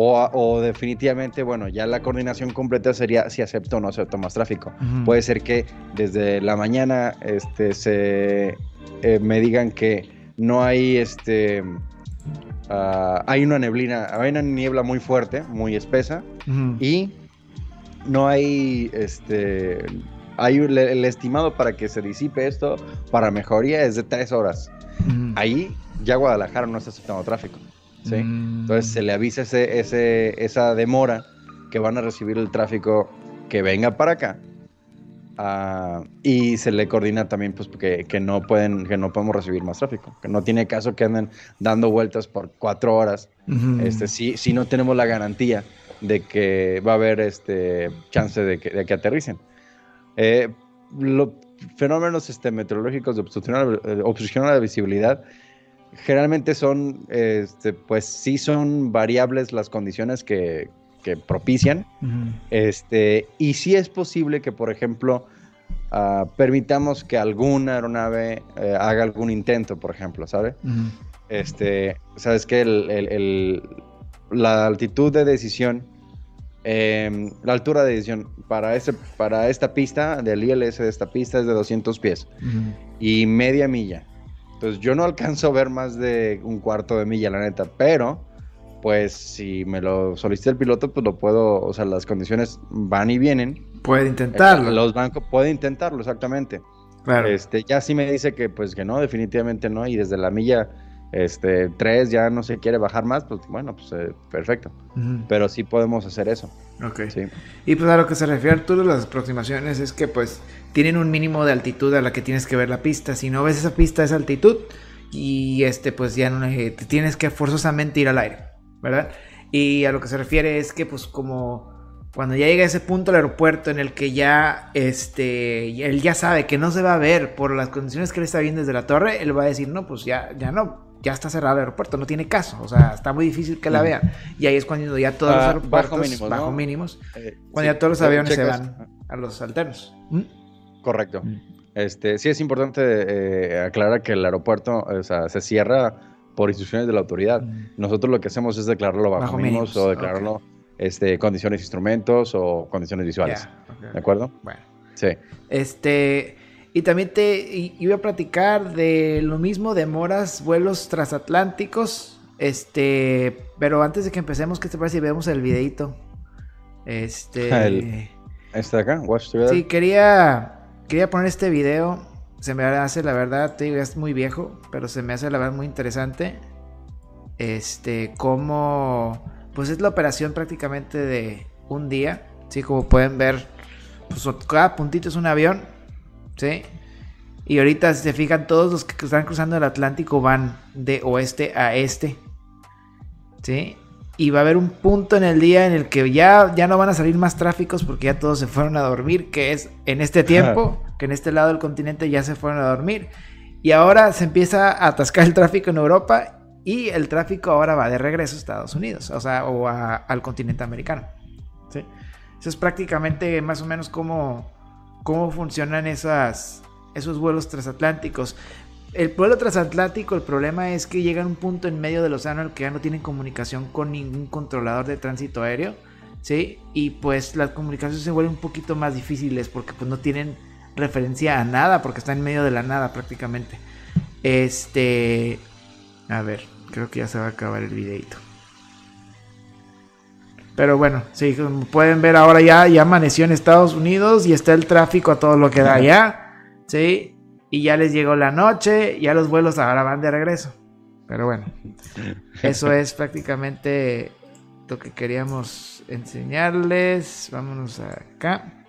O, definitivamente, bueno, ya la coordinación completa sería si acepto o no acepto más tráfico. Puede ser que desde la mañana este, se, eh, me digan que no hay este ah, hay una neblina, hay una niebla muy fuerte, muy espesa, y no hay este hay el, estimado para que se disipe esto para mejoría es de tres horas. Ahí ya Guadalajara no está aceptando tráfico. Entonces se le avisa ese, ese, esa demora que van a recibir el tráfico que venga para acá. Ah, y se le coordina también pues que, que, no pueden que no podemos recibir más tráfico que no tiene caso que anden dando vueltas por cuatro horas. Este si, si no tenemos la garantía de que va a haber este chance de que, de que aterricen. Eh, los fenómenos este, meteorológicos de obstrucción, obstrucción a la visibilidad generalmente son, este, pues sí son variables las condiciones que, propician. este, y sí es posible que, por ejemplo, ah, permitamos que alguna aeronave eh, haga algún intento, por ejemplo, ¿sabe? este, Sabes que el, la altitud de decisión, em, la altura de decisión para, ese, para esta pista, del ILS de esta pista es de 200 pies y media milla. Entonces yo no alcanzo a ver más de un cuarto de milla, la neta, pero pues si me lo solicita el piloto, pues lo puedo, o sea, las condiciones van y vienen. Puede intentarlo. los bancos puede intentarlo, exactamente. Claro. Este, ya sí me dice que pues que no, definitivamente no, y desde la milla este 3 ya no se quiere bajar más, pues bueno, pues eh, perfecto. Pero sí podemos hacer eso. Ok. Y pues a lo que se refiere tú las aproximaciones es que pues tienen un mínimo de altitud a la que tienes que ver la pista. Si no ves esa pista, esa altitud, y este pues ya no te tienes que forzosamente ir al aire, ¿verdad? Y a lo que se refiere es que pues como cuando ya llega a ese punto el aeropuerto en el que ya este él ya sabe que no se va a ver por las condiciones que él está viendo desde la torre, él va a decir, "No, pues ya ya no, ya está cerrado el aeropuerto, no tiene caso, o sea, está muy difícil que la vean." Y ahí es cuando ya todos los ah, aeropuertos bajo mínimos, bajo mínimos eh, cuando ya todos los aviones se van a los alternos. ¿Mm? Correcto. Mm. Este, sí es importante eh, aclarar que el aeropuerto se cierra por instrucciones de la autoridad. Mm. Nosotros lo que hacemos es declararlo bajo, mínimos, o declararlo este, condiciones de instrumentos o condiciones visuales. ¿De acuerdo? Bueno. Sí. Este, y también te iba a platicar de lo mismo, demoras, vuelos transatlánticos. Este, pero antes de que empecemos, ¿qué te parece si vemos el videito? Este. El- ¿Este de acá? Watch Together. Sí, quería, quería poner este video. Se me hace, la verdad, te digo, es muy viejo, pero se me hace, la verdad, muy interesante. Este, cómo, pues es la operación prácticamente de un día. Sí, como pueden ver, pues cada puntito es un avión. Sí. Y ahorita, si se fijan, todos los que están cruzando el Atlántico van de oeste a este. ¿Sí? Y va a haber un punto en el día en el que ya, ya no van a salir más tráficos porque ya todos se fueron a dormir, que es en este tiempo, que en este lado del continente ya se fueron a dormir. Y ahora se empieza a atascar el tráfico en Europa y el tráfico ahora va de regreso a Estados Unidos, o sea, o al continente americano. ¿sí? Eso es prácticamente más o menos cómo, cómo funcionan esas, esos vuelos transatlánticos. El vuelo transatlántico, el problema es que llega a un punto en medio del océano que ya no tienen comunicación con ningún controlador de tránsito aéreo, ¿sí? Y pues las comunicaciones se vuelven un poquito más difíciles porque pues no tienen referencia a nada, porque está en medio de la nada prácticamente. Este... A ver, creo que ya se va a acabar el videito. Pero bueno, sí, como pueden ver ahora ya, ya amaneció en Estados Unidos y está el tráfico a todo lo que da allá, ¿sí? Y ya les llegó la noche, ya los vuelos ahora van de regreso. Pero bueno, eso es prácticamente lo que queríamos enseñarles. Vámonos acá.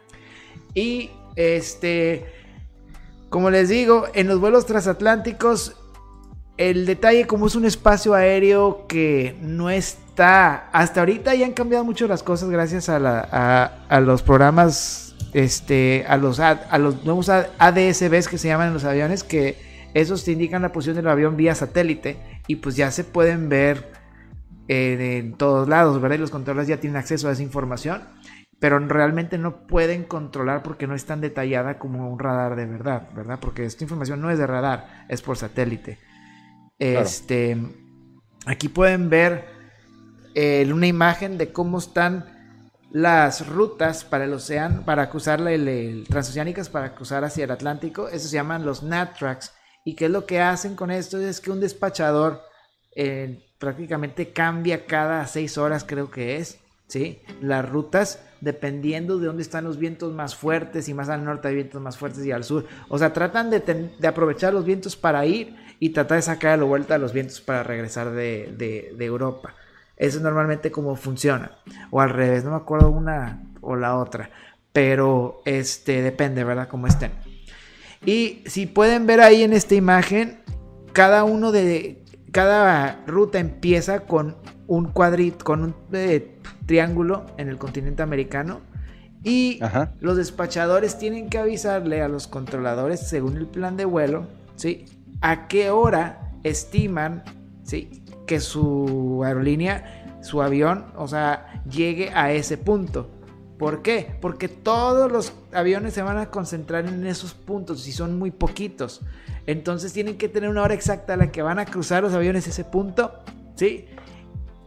Y este, como les digo, en los vuelos transatlánticos, el detalle como es un espacio aéreo que no está, hasta ahorita ya han cambiado mucho las cosas gracias a, la- a- los programas, este, a los, A- a los nuevos ADSBs que se llaman en los aviones, que esos te indican la posición del avión vía satélite y pues ya se pueden ver en, en todos lados, ¿verdad? Y los controladores ya tienen acceso a esa información, pero realmente no pueden controlar porque no es tan detallada como un radar de verdad, ¿verdad? Porque esta información no es de radar, es por satélite. Claro. Este, aquí pueden ver eh, una imagen de cómo están las rutas para el océano, para cruzar el, el- transoceánicas, para cruzar hacia el Atlántico. Eso se llaman los NATRACs. ¿Y qué es lo que hacen con esto? Es que un despachador eh, prácticamente cambia cada seis horas, creo que es, ¿sí? Las rutas dependiendo de dónde están los vientos más fuertes y más al norte hay vientos más fuertes y al sur. O sea, tratan de, aprovechar los vientos para ir y tratar de sacar a la vuelta los vientos para regresar de Europa. Eso es normalmente como funciona. O al revés, no me acuerdo una o la otra. Pero este depende, ¿verdad? Como estén. Y si pueden ver ahí en esta imagen, cada uno de cada ruta empieza con un cuadrito, con un eh, triángulo en el continente americano. Y Ajá. los despachadores tienen que avisarle a los controladores, según el plan de vuelo, ¿sí? A qué hora estiman, ¿sí? Que su aerolínea, su avión, o sea, llegue a ese punto. ¿Por qué? Porque todos los aviones se van a concentrar en esos puntos y son muy poquitos. Entonces tienen que tener una hora exacta a la que van a cruzar los aviones ese punto, ¿sí?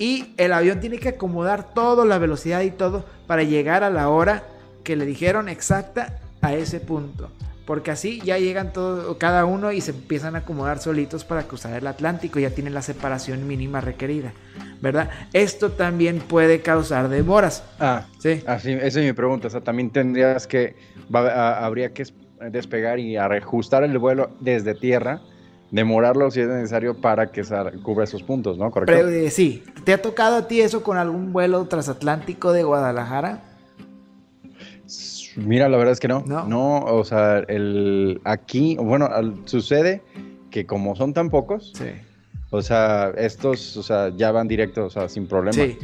Y el avión tiene que acomodar todo, la velocidad y todo, para llegar a la hora que le dijeron exacta a ese punto. Porque así ya llegan todos, cada uno y se empiezan a acomodar solitos para cruzar el Atlántico. Ya tienen la separación mínima requerida, ¿verdad? Esto también puede causar demoras. Ah, Sí. así, esa es mi pregunta. O sea, también tendrías que, va- a- habría que es- despegar y reajustar el vuelo desde tierra, demorarlo si es necesario para que cubra esos puntos, ¿no? Correcto. Pero, eh, sí, ¿te ha tocado a ti eso con algún vuelo transatlántico de Guadalajara? Mira, la verdad es que no. ¿No? No, o sea, el aquí, bueno, al- sucede que como son tan pocos, Sí. o sea, estos, o sea, ya van directos, o sea, sin problema. Sí,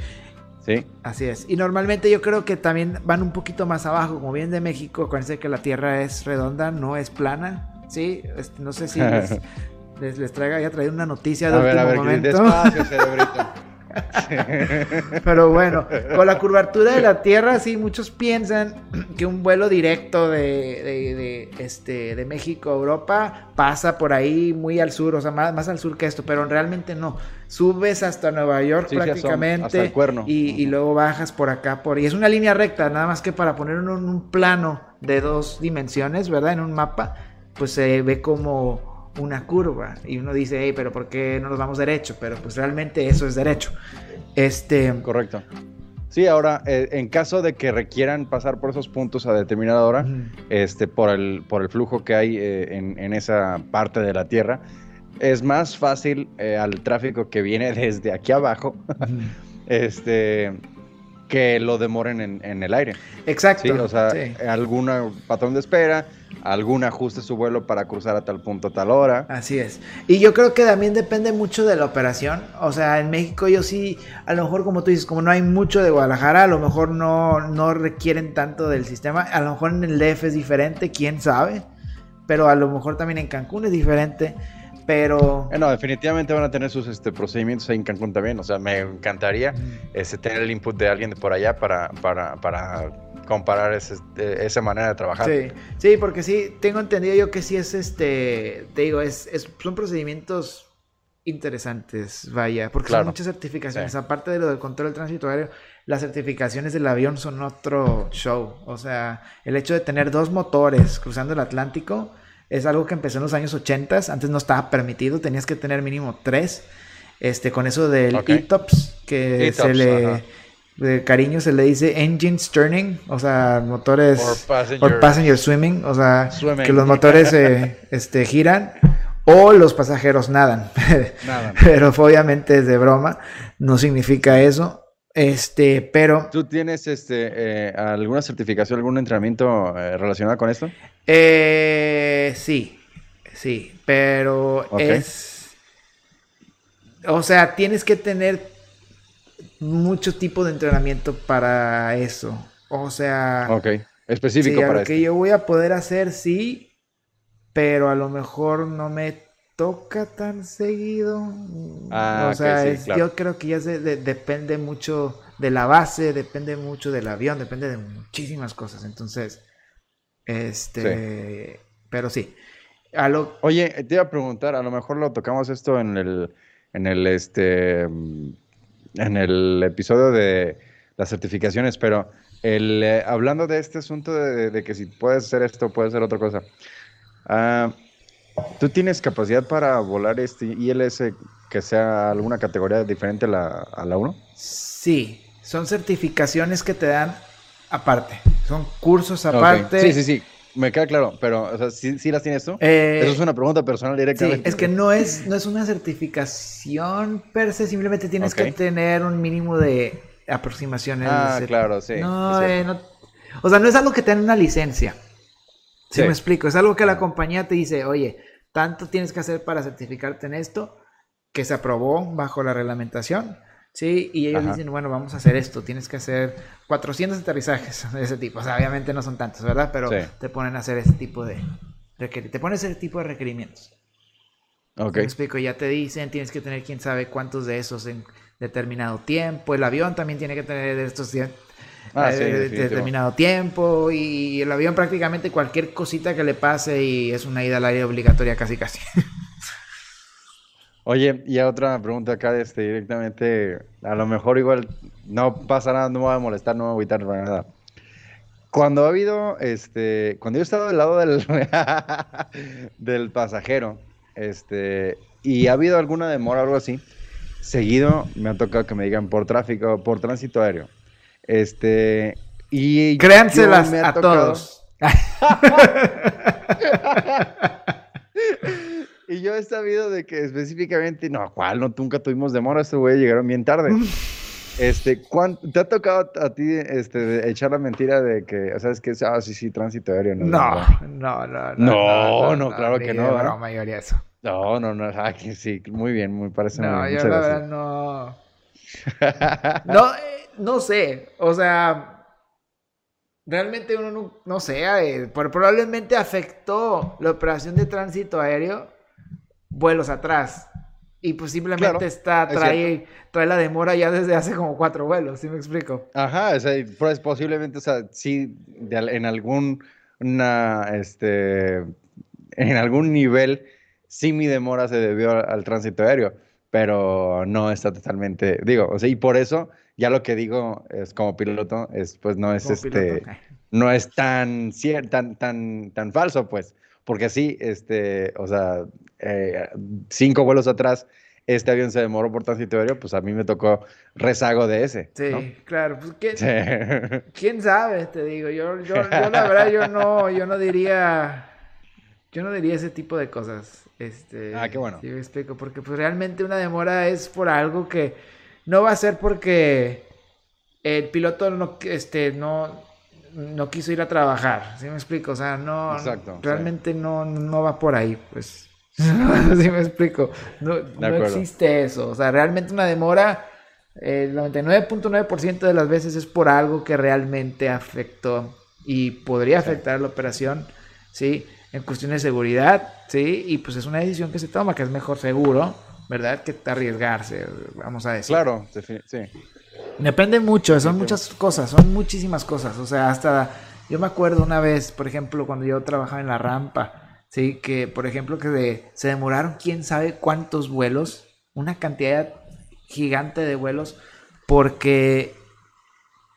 Sí. así es. Y normalmente yo creo que también van un poquito más abajo, como bien de México, acuérdense que la Tierra es redonda, no es plana. Sí, Este, no sé si les, les, les traiga, haya traído una noticia de A ver, último a ver, momento. despacio, cerebrito. Pero bueno, con la curvatura de la Tierra, sí, muchos piensan que un vuelo directo de, de- de, este, de México a Europa pasa por ahí muy al sur, o sea, más, más al sur que esto, pero realmente no. Subes hasta Nueva York Sí, prácticamente hasta. Y, luego bajas por acá, por y es una línea recta, nada más que para poner en un, un plano de dos dimensiones, ¿verdad? En un mapa, pues se ve como una curva y uno dice, hey, pero ¿por qué no nos vamos derecho? Pero pues realmente eso es derecho. Este, Correcto. Sí, ahora, eh, en caso de que requieran pasar por esos puntos a determinada hora, este, por, el, por el flujo que hay eh, en, esa parte de la Tierra, es más fácil eh, al tráfico que viene desde aquí abajo, este, que lo demoren en, el aire. Exacto. o sea, algún patrón de espera, algún ajuste su vuelo para cruzar a tal punto, a tal hora. Así es. Y yo creo que también depende mucho de la operación. O sea, en México yo sí, a lo mejor como tú dices, como no hay mucho de Guadalajara, a lo mejor no, no requieren tanto del sistema. A lo mejor en el DF es diferente, quién sabe. Pero a lo mejor también en Cancún es diferente. Pero. Eh, no, definitivamente van a tener sus este, procedimientos ahí en Cancún también. O sea, me encantaría este, tener el input de alguien de por allá para, para, para comparar ese, esa manera de trabajar. Sí, sí, porque sí, tengo entendido yo que sí es este. Te digo, es, son procedimientos interesantes, vaya, porque son muchas certificaciones. Aparte de lo del control del tránsito aéreo, las certificaciones del avión son otro show. O sea, el hecho de tener dos motores cruzando el Atlántico es algo que empezó en los años 80, antes no estaba permitido, tenías que tener mínimo tres. Este, con eso del ETOPS, que se le de cariño se le dice engine turning, o sea, motores or passenger, swimming, o sea, que los motores este, giran o los pasajeros nadan. nadan. pero obviamente es de broma, no significa eso. Este, pero. ¿Tú tienes este, eh, alguna certificación, algún entrenamiento eh, relacionado con esto? Eh, sí, sí, pero es. O sea, tienes que tener mucho tipo de entrenamiento para eso. O sea. Ok, específico para lo que yo voy a poder hacer, sí, pero a lo mejor no me toca tan seguido. Ah, o sea, yo creo que ya se, depende mucho de la base, depende mucho del avión, depende de muchísimas cosas. Entonces, este, pero sí. A lo... Oye, te iba a preguntar, a lo mejor lo tocamos esto en el, en el, este, en el episodio de las certificaciones, pero el, eh, hablando de este asunto de, que si puedes hacer esto, puedes hacer otra cosa. Ah, ¿Tú tienes capacidad para volar este ILS que sea alguna categoría diferente a la, a la 1? Sí, son certificaciones que te dan aparte, son cursos aparte. Sí, sí, sí, me queda claro, pero o sea, ¿sí, las tienes tú? Eh, Eso es una pregunta personal directamente. Sí, es que no es, no es una certificación per se, simplemente tienes que tener un mínimo de aproximaciones. Ah, claro, sí. No, eh, no, o sea, no es algo que te den una licencia. ¿Sí, me explico? Es algo que la compañía te dice, oye, tanto tienes que hacer para certificarte en esto, que se aprobó bajo la reglamentación, ¿sí? Y ellos dicen, bueno, vamos a hacer esto, tienes que hacer 400 aterrizajes de ese tipo. O sea, obviamente no son tantos, ¿verdad? Pero te ponen a hacer ese tipo de... Te ponen ese tipo de requerimientos. Ok. Me explico, ya te dicen, tienes que tener quién sabe cuántos de esos en determinado tiempo. El avión también tiene que tener estos ah, eh, determinado tiempo y el avión prácticamente cualquier cosita que le pase y es una ida al aire obligatoria casi casi. Oye, y otra pregunta acá este, directamente, a lo mejor igual no pasa nada, no me va a molestar, no me va a agüitar para nada. Cuando ha habido, este, cuando yo he estado del lado del, del pasajero, este, y ha habido alguna demora o algo así, seguido me ha tocado que me digan por tráfico, por tránsito aéreo. Este, y créanselas a todos. y yo he sabido de que específicamente, no, ¿cuál? No, nunca tuvimos demora, este güey llegaron bien tarde. Este, ¿te ha tocado a ti este, echar la mentira de que, o sea, es que, ah, sí, sí, tránsito aéreo? No, no, no, no. No, no, claro que no. No, mayoría eso. No, no, no, ah, sí, muy bien, muy parece no, muy bien. No, yo la verdad no. no, eh, no sé, o sea, realmente uno no, no sé, eh, probablemente afectó la operación de tránsito aéreo vuelos atrás. Y pues simplemente está, trae, trae la demora ya desde hace como cuatro vuelos, ¿sí me explico? Ajá, o sea, pues posiblemente, o sea, sí, en algún, una, este, en algún nivel, sí mi demora se debió al tránsito aéreo pero no está totalmente, digo, o sea, y por eso ya lo que digo es como piloto, es pues no es este, no es tan tan, tan, tan falso, pues, porque así, este, o sea, eh, cinco vuelos atrás este avión se demoró por transitorio, pues a mí me tocó rezago de ese. Sí, claro. Pues, ¿quién, ¿quién, sabe? Te digo, yo, yo, yo, la verdad, yo no, yo no diría, yo no diría ese tipo de cosas. Este, ah, qué bueno. Sí, me explico, porque pues realmente una demora es por algo que no va a ser porque el piloto no, este, no, no quiso ir a trabajar, ¿sí me explico? O sea, no, Exacto, realmente no, no va por ahí, pues. ¿Sí me explico? No, existe eso. O sea, realmente una demora, el 99.9% de las veces es por algo que realmente afectó y podría afectar la operación, ¿sí? En cuestión de seguridad, ¿sí? Y pues es una decisión que se toma, que es mejor seguro, ¿verdad? Que arriesgarse, vamos a decir. Claro, sí. Depende mucho, son muchas cosas, son muchísimas cosas. O sea, hasta yo me acuerdo una vez, por ejemplo, cuando yo trabajaba en la rampa, Sí, que por ejemplo que se demoraron quién sabe cuántos vuelos, una cantidad gigante de vuelos, porque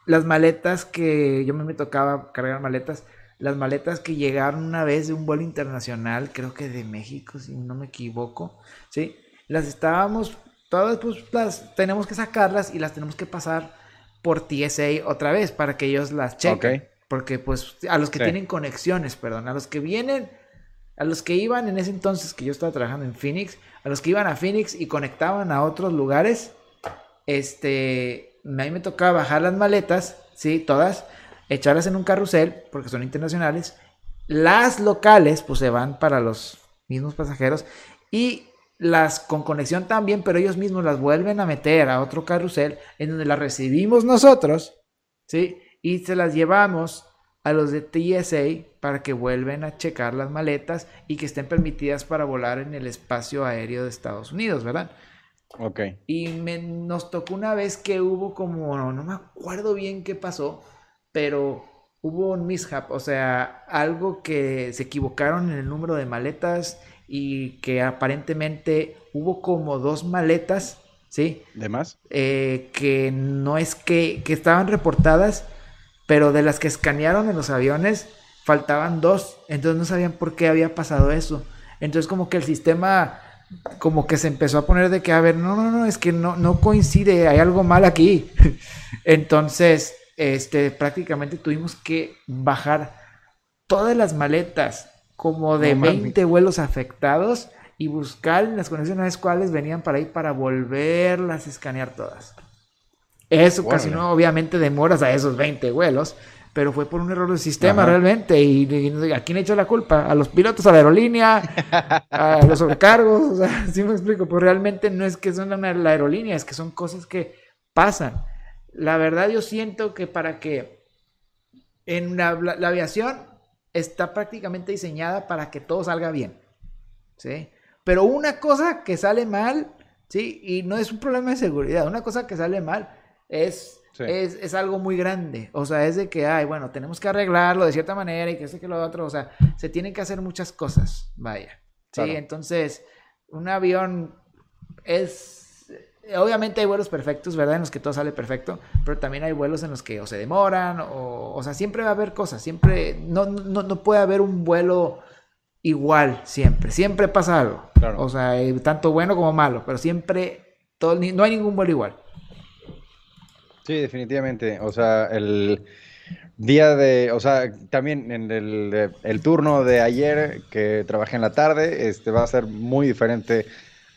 las maletas que yo me tocaba cargar maletas, las maletas que llegaron una vez de un vuelo internacional, creo que de México, si no me equivoco, ¿sí? Las estábamos, todas pues las tenemos que sacarlas y las tenemos que pasar por TSA otra vez para que ellos las chequen. Porque pues a los que tienen conexiones, perdón, a los que vienen a los que iban en ese entonces que yo estaba trabajando en Phoenix, a los que iban a Phoenix y conectaban a otros lugares, este, a mí me tocaba bajar las maletas, sí, todas, echarlas en un carrusel, porque son internacionales, las locales, pues se van para los mismos pasajeros, y las con conexión también, pero ellos mismos las vuelven a meter a otro carrusel, en donde las recibimos nosotros, sí, y se las llevamos a los de TSA para que vuelvan a checar las maletas y que estén permitidas para volar en el espacio aéreo de Estados Unidos, ¿verdad? Ok. Y nos tocó una vez que hubo como, no, me acuerdo bien qué pasó, pero hubo un mishap, o sea, algo que se equivocaron en el número de maletas y que aparentemente hubo como dos maletas, ¿sí? ¿De más? Eh, que no es que, que estaban reportadas pero de las que escanearon en los aviones faltaban dos, entonces no sabían por qué había pasado eso. Entonces como que el sistema como que se empezó a poner de que, a ver, no, no, no, es que no, no coincide, hay algo mal aquí. Entonces, este, prácticamente tuvimos que bajar todas las maletas, como de 20 vuelos afectados, y buscar las conexiones cuales venían para ahí para volverlas a escanear todas. Eso casi no, obviamente, demoras a esos 20 vuelos, pero fue por un error del sistema realmente. Y, ¿a quién echó la culpa? ¿A los pilotos, a la aerolínea? ¿A los sobrecargos? O sea, sí me explico. Pues realmente no es que son la aerolínea, es que son cosas que pasan. La verdad, yo siento que para que en la, la aviación está prácticamente diseñada para que todo salga bien. ¿Sí? Pero una cosa que sale mal, ¿sí? Y no es un problema de seguridad, una cosa que sale mal es, es, algo muy grande. O sea, es de que, ay, bueno, tenemos que arreglarlo de cierta manera y que este que lo otro. O sea, se tienen que hacer muchas cosas. Vaya. Sí, entonces, un avión es. Obviamente hay vuelos perfectos, ¿verdad? En los que todo sale perfecto, pero también hay vuelos en los que o se demoran, o, o sea, siempre va a haber cosas, siempre, no, no, no puede haber un vuelo igual, siempre, siempre pasa algo. O sea, tanto bueno como malo, pero siempre, todo, no hay ningún vuelo igual. Sí, definitivamente. O sea, el día de, o sea, también en el, el, turno de ayer que trabajé en la tarde, este va a ser muy diferente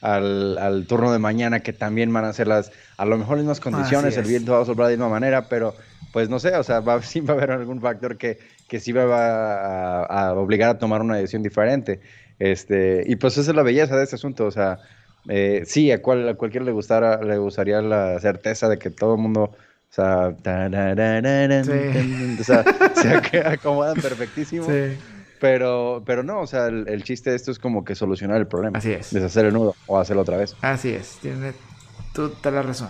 al, al, turno de mañana, que también van a ser las, a lo mejor mismas condiciones, el viento va a soplar de la misma manera, pero pues no sé, o sea, va, sí va a haber algún factor que, que sí va a, a, obligar a tomar una decisión diferente. Este, y pues esa es la belleza de este asunto, o sea, eh, sí, a, cual, a cualquiera le, gustara, le gustaría la certeza de que todo el mundo o sea, se acomodan perfectísimo. Pero, pero no, o sea, el, chiste de esto es como que solucionar el problema. Así es. Deshacer el nudo o hacerlo otra vez. Así es, tiene toda la razón.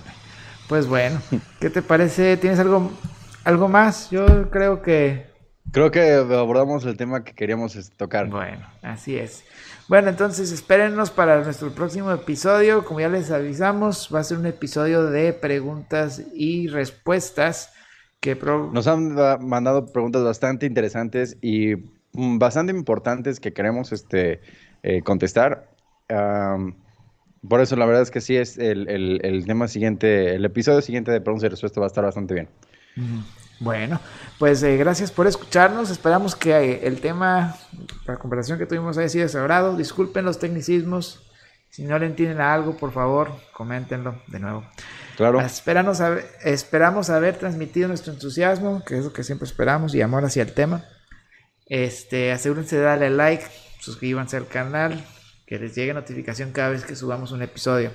Pues bueno, ¿qué te parece? ¿Tienes algo, algo más? Yo creo que... Creo que abordamos el tema que queríamos este, tocar. Bueno, así es. Bueno, entonces espérennos para nuestro próximo episodio. Como ya les avisamos, va a ser un episodio de preguntas y respuestas. Que Nos han mandado preguntas bastante interesantes y bastante importantes que queremos este, eh, contestar. por eso la verdad es que sí es el, tema siguiente, el episodio siguiente de preguntas y respuestas va a estar bastante bien. Bueno, pues eh, gracias por escucharnos. Esperamos que eh, el tema, la conversación que tuvimos haya sido sagrado. Disculpen los tecnicismos. Si no le entienden a algo, por favor, coméntenlo de nuevo. Claro. Esperamos haber, esperamos haber transmitido nuestro entusiasmo, que es lo que siempre esperamos, y amor hacia el tema. Este, asegúrense de darle like, suscríbanse al canal, que les llegue notificación cada vez que subamos un episodio.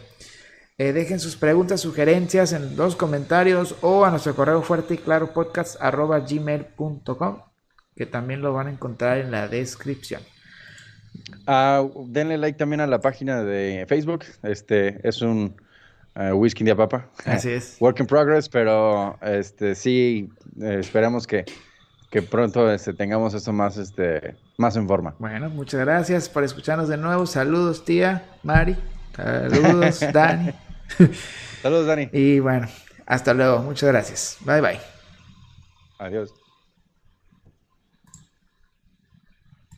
Eh, dejen sus preguntas, sugerencias en los comentarios o a nuestro correo fuerte y claro podcast arroba gmail.com que también lo van a encontrar en la descripción. Ah, denle like también a la página de Facebook. Este es un uh, whisky de papa. Así es. Work in progress, pero este sí eh, esperamos que, que pronto este, tengamos esto más, este, más en forma. Bueno, muchas gracias por escucharnos de nuevo. Saludos, tía Mari. Saludos, Dani. Saludos, Dani. Y bueno, hasta luego. Muchas gracias. Bye bye. Adiós.